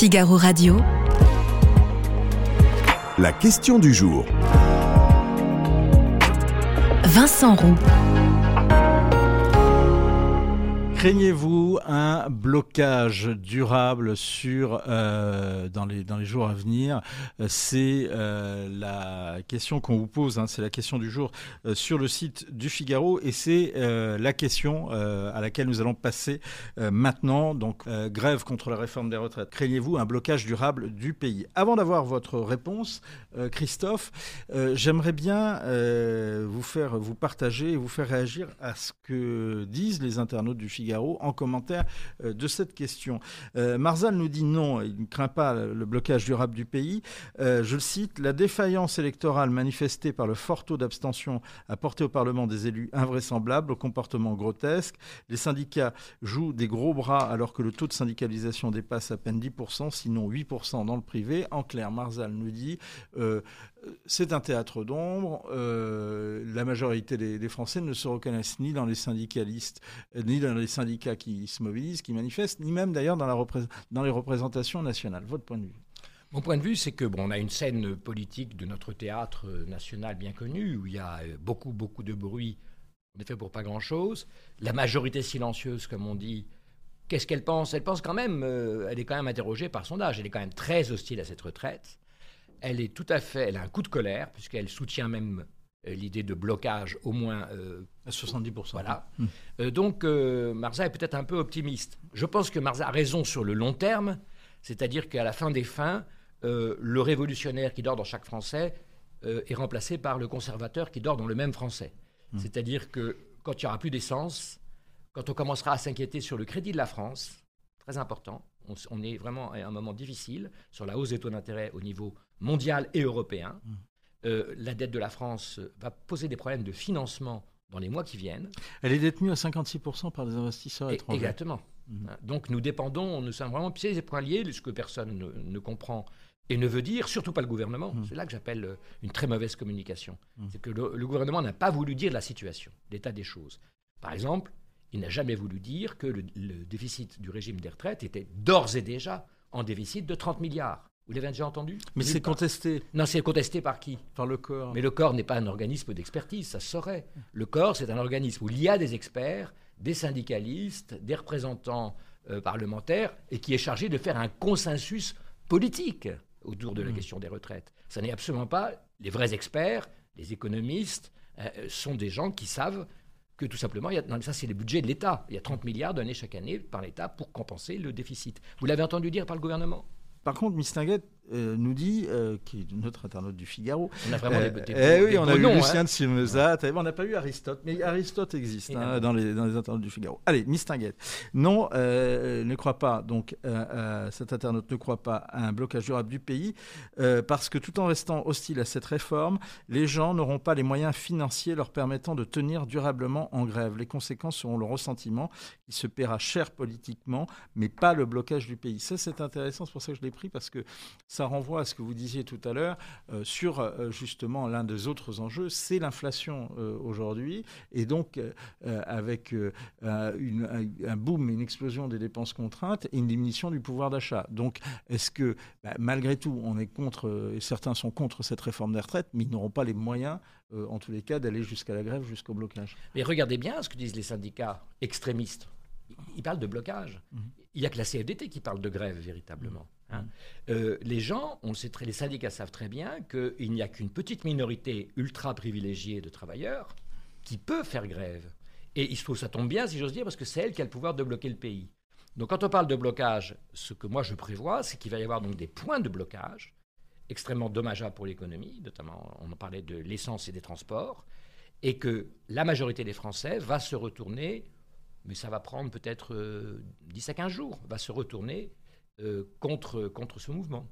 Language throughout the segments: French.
Figaro Radio. La question du jour. Vincent Roux. Craignez-vous un blocage durable sur euh, dans les dans les jours à venir? C'est euh, la question qu'on vous pose. Hein, c'est la question du jour euh, sur le site du Figaro et c'est euh, la question euh, à laquelle nous allons passer euh, maintenant. Donc euh, grève contre la réforme des retraites. Craignez-vous un blocage durable du pays? Avant d'avoir votre réponse, euh, Christophe, euh, j'aimerais bien euh, vous faire vous partager et vous faire réagir à ce que disent les internautes du Figaro en commentaire euh, de cette question. Euh, Marzal nous dit non, il ne craint pas le blocage durable du pays. Euh, je le cite, la défaillance électorale manifestée par le fort taux d'abstention a porté au Parlement des élus invraisemblables, au comportement grotesque. Les syndicats jouent des gros bras alors que le taux de syndicalisation dépasse à peine 10%, sinon 8% dans le privé. En clair, Marzal nous dit, c'est un théâtre d'ombre. Euh, la majorité des, Français ne se reconnaissent ni dans les syndicalistes, euh, ni dans les syndicats qui se mobilisent, qui manifestent, ni même d'ailleurs dans, les représentations nationales. Votre point de vue? Mon point de vue, c'est que bon, on a une scène politique de notre théâtre national bien connu où il y a beaucoup, beaucoup de bruit, en effet pour pas grand-chose. La majorité silencieuse, comme on dit, qu'est-ce qu'elle pense? Elle pense quand même, euh, elle est quand même interrogée par son âge. Elle est quand même très hostile à cette retraite elle est tout à fait, elle a un coup de colère, puisqu'elle soutient même euh, l'idée de blocage au moins euh, à 70%. Voilà. Mmh. Euh, donc euh, Marza est peut-être un peu optimiste. Je pense que Marza a raison sur le long terme, c'est-à-dire qu'à la fin des fins, le révolutionnaire qui dort dans chaque Français est remplacé par le conservateur qui dort dans le même Français. Mmh. C'est-à-dire que quand il n'y aura plus d'essence, quand on commencera à s'inquiéter sur le crédit de la France, très important, on, on est vraiment à un moment difficile sur la hausse des taux d'intérêt au niveau mondial et européen. Mmh. Euh, la dette de la France va poser des problèmes de financement dans les mois qui viennent. Elle est détenue à 56% par des investisseurs étrangers. Exactement. Mmh. Donc nous dépendons, nous sommes vraiment pieds et poings liés, ce que personne ne, ne, comprend et ne veut dire, surtout pas le gouvernement. Mmh. C'est là que j'appelle euh, une très mauvaise communication. Mmh. C'est que le, le gouvernement n'a pas voulu dire la situation, l'état des choses. Par exemple, il n'a jamais voulu dire que le, le déficit du régime des retraites était d'ores et déjà en déficit de 30 milliards. Vous l'avez déjà entendu? Mais c'est contesté. Non, c'est contesté par qui? Par le corps. Mais le corps n'est pas un organisme d'expertise, ça se saurait. Le corps, c'est un organisme où il y a des experts, des syndicalistes, des représentants euh, parlementaires, et qui est chargé de faire un consensus politique autour de la mmh. question des retraites. Ça n'est absolument pas les vrais experts, les économistes, euh, sont des gens qui savent tout simplement, ça c'est le budget de l'État. Il y a 30 milliards donnés chaque année par l'État pour compenser le déficit. Vous l'avez entendu dire par le gouvernement? Par contre, Mistinguet euh, nous dit, euh, qui est notre internaute du Figaro. On a vraiment euh, des, des, eh oui, des on a eu noms, Lucien hein. de Simezat. On n'a pas eu Aristote, mais Aristote existe hein, dans, les, dans les internautes du Figaro. Allez, Mistinguet. Non, ne croit pas, donc cet internaute ne croit pas à un blocage durable du pays, parce que tout en restant hostile à cette réforme, les gens n'auront pas les moyens financiers leur permettant de tenir durablement en grève. Les conséquences seront le ressentiment qui se paiera cher politiquement, mais pas le blocage du pays. Ça, c'est intéressant, c'est pour ça que je l'ai pris, parce que ça renvoie à ce que vous disiez tout à l'heure euh, sur euh, justement l'un des autres enjeux, c'est l'inflation euh, aujourd'hui, et donc avec une, un boom, une explosion des dépenses contraintes et une diminution du pouvoir d'achat. Donc, est-ce que bah, malgré tout, on est contre, et certains sont contre cette réforme des retraites, mais ils n'auront pas les moyens en tous les cas, d'aller jusqu'à la grève, jusqu'au blocage? Mais regardez bien ce que disent les syndicats extrémistes. Ils parlent de blocage. Mmh. Il n'y a que la CFDT qui parle de grève véritablement. Mmh. Hein. Euh, les gens, on le sait très, les syndicats savent très bien qu'il n'y a qu'une petite minorité ultra privilégiée de travailleurs qui peut faire grève. Et il se trouve, ça tombe bien, si j'ose dire, parce que c'est elle qui a le pouvoir de bloquer le pays. Donc quand on parle de blocage, ce que moi je prévois, c'est qu'il va y avoir donc des points de blocage extrêmement dommageables pour l'économie, notamment on en parlait de l'essence et des transports, et que la majorité des Français va se retourner, mais ça va prendre peut-être euh, 10 à 15 jours, va se retourner euh, contre, contre ce mouvement.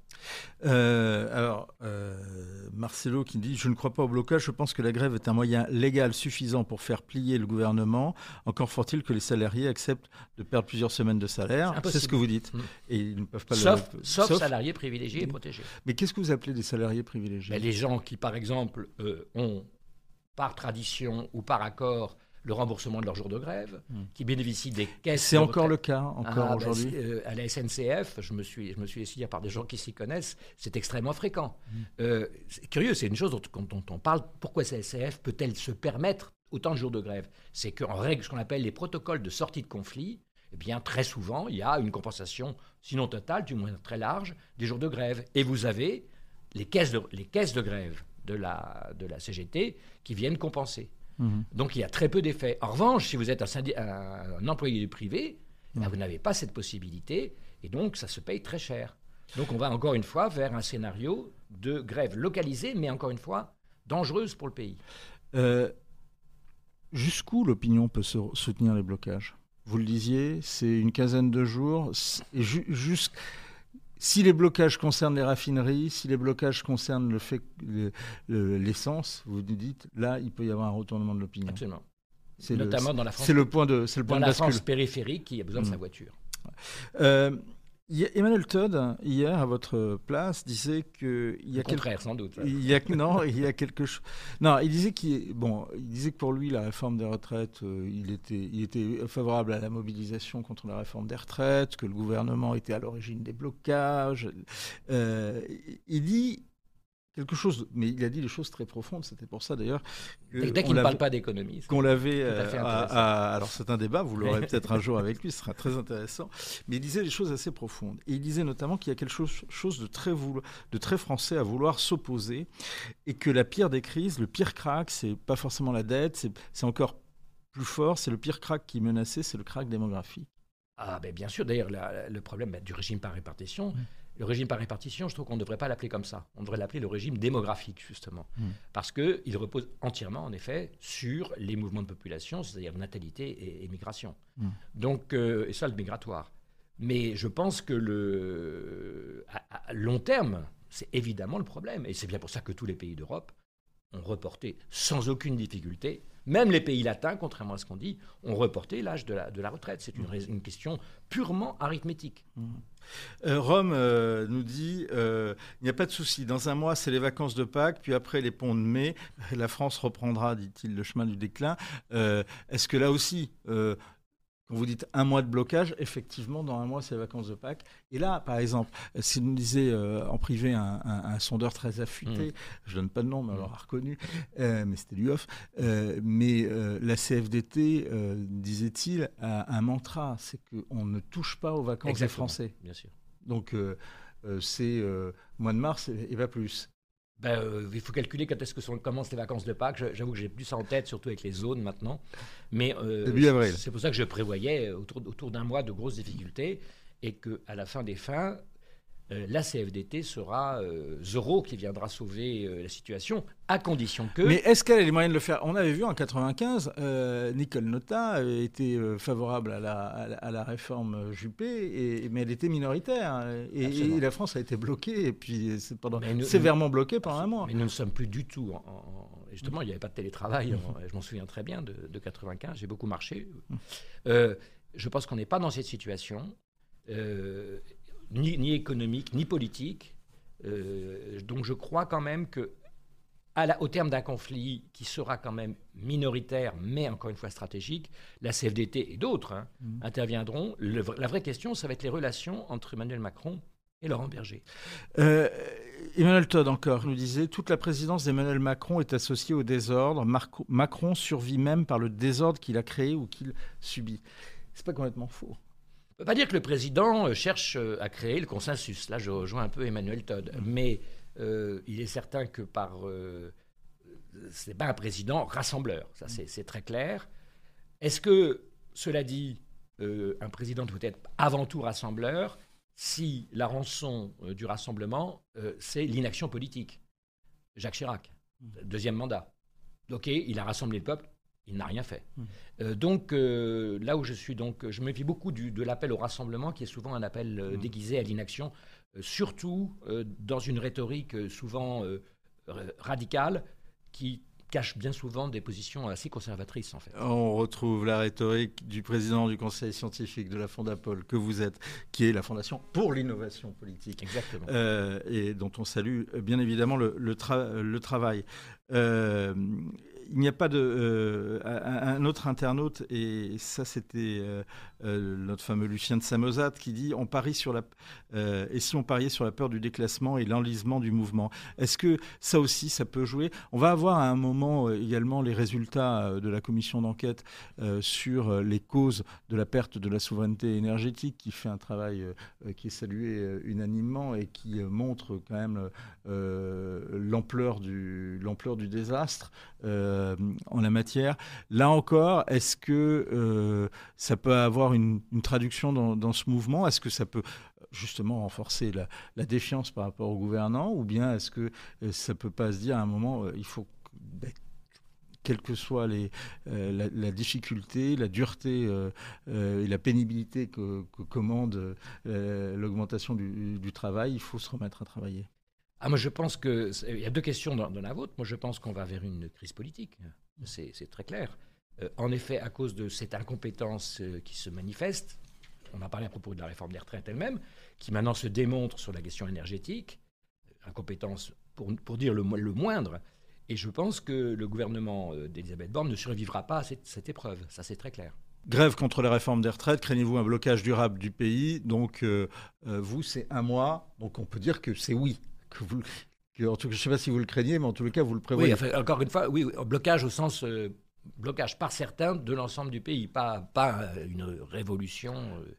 Euh, alors, euh, Marcelo qui dit Je ne crois pas au blocage, je pense que la grève est un moyen légal suffisant pour faire plier le gouvernement. Encore faut-il que les salariés acceptent de perdre plusieurs semaines de salaire. C'est ce que vous dites. Mmh. Et ils ne peuvent pas sauf, le. Sauf, sauf salariés privilégiés et protégés. Mais qu'est-ce que vous appelez des salariés privilégiés? Ben, Les gens qui, par exemple, euh, ont, par tradition ou par accord, le remboursement de leurs jours de grève, qui bénéficient des caisses. C'est de encore le cas, encore Ah, ben, aujourd'hui. euh, à la SNCF, je me suis, je me suis essayé par des gens qui s'y connaissent, c'est extrêmement fréquent. Mm. Euh, c'est curieux, c'est une chose dont, dont on parle. Pourquoi la SNCF peut-elle se permettre autant de jours de grève? C'est qu'en règle, ce qu'on appelle les protocoles de sortie de conflit, eh bien, très souvent, il y a une compensation, sinon totale, du moins très large, des jours de grève. Et vous avez les caisses de, les caisses de grève de la, de la CGT qui viennent compenser. Mhm. Donc il y a très peu d'effets. En revanche, si vous êtes un, syndi- un- un employé du privé, eh ben, vous n'avez pas cette possibilité et donc ça se paye très cher. Donc on va encore une fois vers un scénario de grève localisée, mais encore une fois dangereuse pour le pays. Euh, Jusqu'où l'opinion peut se- soutenir les blocages? Vous le disiez, c'est une quinzaine de jours. c'est- et ju- jusqu'- si les blocages concernent les raffineries, si les blocages concernent le fait que le- le- l'essence, vous nous dites, là, il peut y avoir un retournement de l'opinion. Absolument. Le- Notamment dans la France, C'est le point de, c'est le dans point de la bascule. France périphérique qui a besoin de sa Mm. voiture. Euh, Emmanuel Todd, hier, à votre place, disait qu'il y Le a quelque contraire, sans doute. Il y a non, il y a quelque chose. Non, il disait qu'il bon, il disait que pour lui la réforme des retraites, euh, il était, il était favorable à la mobilisation contre la réforme des retraites, que le gouvernement était à l'origine des blocages. Euh, il dit quelque chose, mais il a dit des choses très profondes. C'était pour ça d'ailleurs Dès, qu'il ne parle pas d'économie. qu'on l'avait. Euh, alors c'est un débat, vous l'aurez peut-être un jour avec lui, ce sera très intéressant. Mais il disait des choses assez profondes. Et il disait notamment qu'il y a quelque chose, chose de, très voulu- de très français à vouloir s'opposer et que la pire des crises, le pire crack, c'est pas forcément la dette, c'est encore plus fort, c'est le pire crack qui menaçait, c'est le crack démographique. Ah, ben bien sûr. D'ailleurs, le problème ben, du régime par répartition. Le régime par répartition, je trouve qu'on ne devrait pas l'appeler comme ça. On devrait l'appeler le régime démographique, justement. Mm. Parce qu'il repose entièrement, en effet, sur les mouvements de population, c'est-à-dire natalité et, et migration. Mm. Donc, euh, et solde migratoire. Mais je pense que le, à, à long terme, c'est évidemment le problème. Et c'est bien pour ça que tous les pays d'Europe ont reporté sans aucune difficulté, même les pays latins, contrairement à ce qu'on dit, ont reporté l'âge de la, de la retraite. C'est une, rais- une question purement arithmétique. Euh, Rome euh, nous dit euh, il n'y a pas de souci. Dans un mois, c'est les vacances de Pâques, puis après les ponts de mai, la France reprendra, dit-il, le chemin du déclin. Est-ce que là aussi, quand vous dites un mois de blocage, effectivement, dans un mois, c'est les vacances de Pâques. Et là, par exemple, si nous disait euh, en privé un, un- un sondeur très affûté, je donne pas de nom, mais alors reconnu, euh, mais c'était lui off, euh, mais la CFDT, disait-il, a un mantra, c'est qu'on ne touche pas aux vacances des. Français. Bien sûr. Donc, c'est mois de mars et, et pas plus. Ben, euh, il faut calculer quand est-ce que sont- commencent les vacances de Pâques. J'avoue que j'ai plus ça en tête, surtout avec les zones maintenant. Mais euh, Début avril. C'est pour ça que je prévoyais autour, autour d'un mois de grosses difficultés et que à la fin des fins, euh, la CFDT sera euh, Zoro qui viendra sauver euh, la situation, à condition que. Mais est-ce qu'elle a les moyens de le faire? On avait vu en 95, euh, Nicole Nota avait été euh, favorable à la, à la- à la réforme Juppé, et, mais elle était minoritaire. hein, Et, la France a été bloquée, et puis pendant, nous- sévèrement bloquée pendant un mois. Mais nous ne sommes plus du tout. En, en- justement, il n'y avait pas de télétravail. en- je m'en souviens très bien de, de 95. J'ai beaucoup marché. Je pense qu'on n'est pas dans cette situation, ni, ni économique, ni politique. Euh, donc je crois quand même que, à la- au terme d'un conflit qui sera quand même minoritaire, mais encore une fois stratégique, la CFDT et d'autres hein, interviendront. Le- la vraie question, ça va être les relations entre Emmanuel Macron et Laurent Berger. Euh, Emmanuel Todd encore nous disait toute la présidence d'Emmanuel Macron est associée au désordre. Marco- Macron survit même par le désordre qu'il a créé ou qu'il subit. C'est pas complètement faux. On ne peut pas dire que le président euh, cherche euh, à créer le consensus. Là, je rejoins un peu Emmanuel Todd. Mais euh, il est certain que par. Euh, c'est pas un président rassembleur. Ça, c'est c'est très clair. Est-ce que, cela dit, euh, un président doit être avant tout rassembleur si la rançon du rassemblement, c'est l'inaction politique? Jacques Chirac, deuxième mandat. Ok, il a rassemblé le peuple, il n'a rien fait. Euh, donc euh, là où je suis, donc, je me méfie beaucoup du- de l'appel au rassemblement, qui est souvent un appel euh, déguisé à l'inaction, euh, surtout euh, dans une rhétorique souvent euh, radicale, qui cache bien souvent des positions assez conservatrices en fait. On retrouve la rhétorique du président du conseil scientifique de la Fondapol que vous êtes, qui est la Fondation pour l'innovation politique. Exactement. euh, et dont on salue bien évidemment le, le tra- le travail. Euh, il n'y a pas de. un autre internaute, et ça c'était notre fameux Lucien de Samosat, qui dit on parie sur la. et si on pariait sur la peur du déclassement et l'enlisement du mouvement Est-ce que ça aussi, ça peut jouer? On va avoir à un moment également les résultats de la commission d'enquête sur les causes de la perte de la souveraineté énergétique, qui fait un travail qui est salué unanimement et qui montre quand même l'ampleur du, du désastre euh, en la matière. Là encore, est-ce que euh, ça peut avoir une, traduction dans, ce mouvement? Est-ce que ça peut justement renforcer la, défiance par rapport aux gouvernants Ou bien est-ce que euh, ça peut pas se dire à un moment, il faut ben, quelle que soit les, la, difficulté, la dureté et la pénibilité que, commande l'augmentation du, travail, il faut se remettre à travailler? Ah, moi, je pense que. Il y a deux questions dans, la vôtre. Moi, je pense qu'on va vers une crise politique. C'est très clair. Euh, en effet, à cause de cette incompétence euh, qui se manifeste, on a parlé à propos de la réforme des retraites elle-même, qui maintenant se démontre sur la question énergétique, incompétence pour, pour dire le, moindre. Et je pense que le gouvernement euh, d'Elisabeth Borne ne survivra pas à cette, cette épreuve. Ça, c'est très clair. Grève contre la réforme des retraites, craignez-vous un blocage durable du pays? Donc, vous, c'est un mois, donc on peut dire que c'est oui que vous, je ne sais pas si vous le craignez, mais en les cas, vous le prévoyez. Oui, encore une fois, oui, blocage au sens euh, blocage par certains de l'ensemble du pays, pas, pas euh, une révolution. Euh,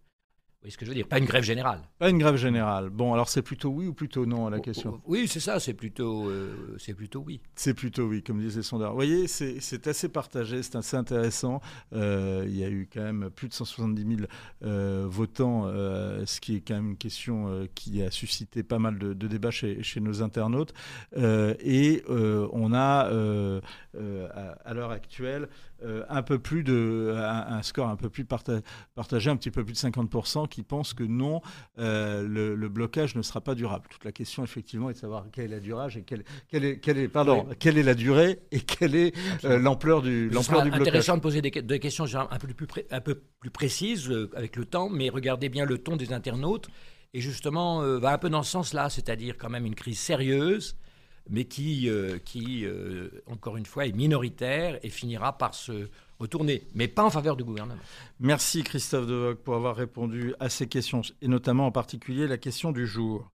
voyez ce que je veux dire? Pas une grève générale. Pas une grève générale. Bon, alors c'est plutôt oui ou plutôt non à la question? Oui, c'est ça, c'est plutôt, euh, c'est plutôt oui. C'est plutôt oui, comme disait Sondard. Vous voyez, c'est assez partagé, c'est assez intéressant. Euh, il y a eu quand même plus de 170 000 euh, votants, ce qui est quand même une question qui a suscité pas mal de, débats chez, chez, nos internautes. et on a, à l'heure actuelle, euh, un peu plus de un, score un peu plus partagé, un petit peu plus de 50% qui pensent que non, euh, le, blocage ne sera pas durable. Toute la question effectivement est de savoir quelle est la durée et quelle, quelle, est, quelle est, pardon, quelle est la durée et quelle est euh, l'ampleur du l'ampleur du blocage. Intéressant de poser des, questions un peu plus un peu plus précises avec le temps, mais regardez bien le ton des internautes et justement va un peu dans ce sens-là, c'est-à-dire quand même une crise sérieuse mais qui, euh, euh, encore une fois, est minoritaire et finira par se retourner, mais pas en faveur du gouvernement. Merci Christophe Devoc pour avoir répondu à ces questions, et notamment en particulier la question du jour.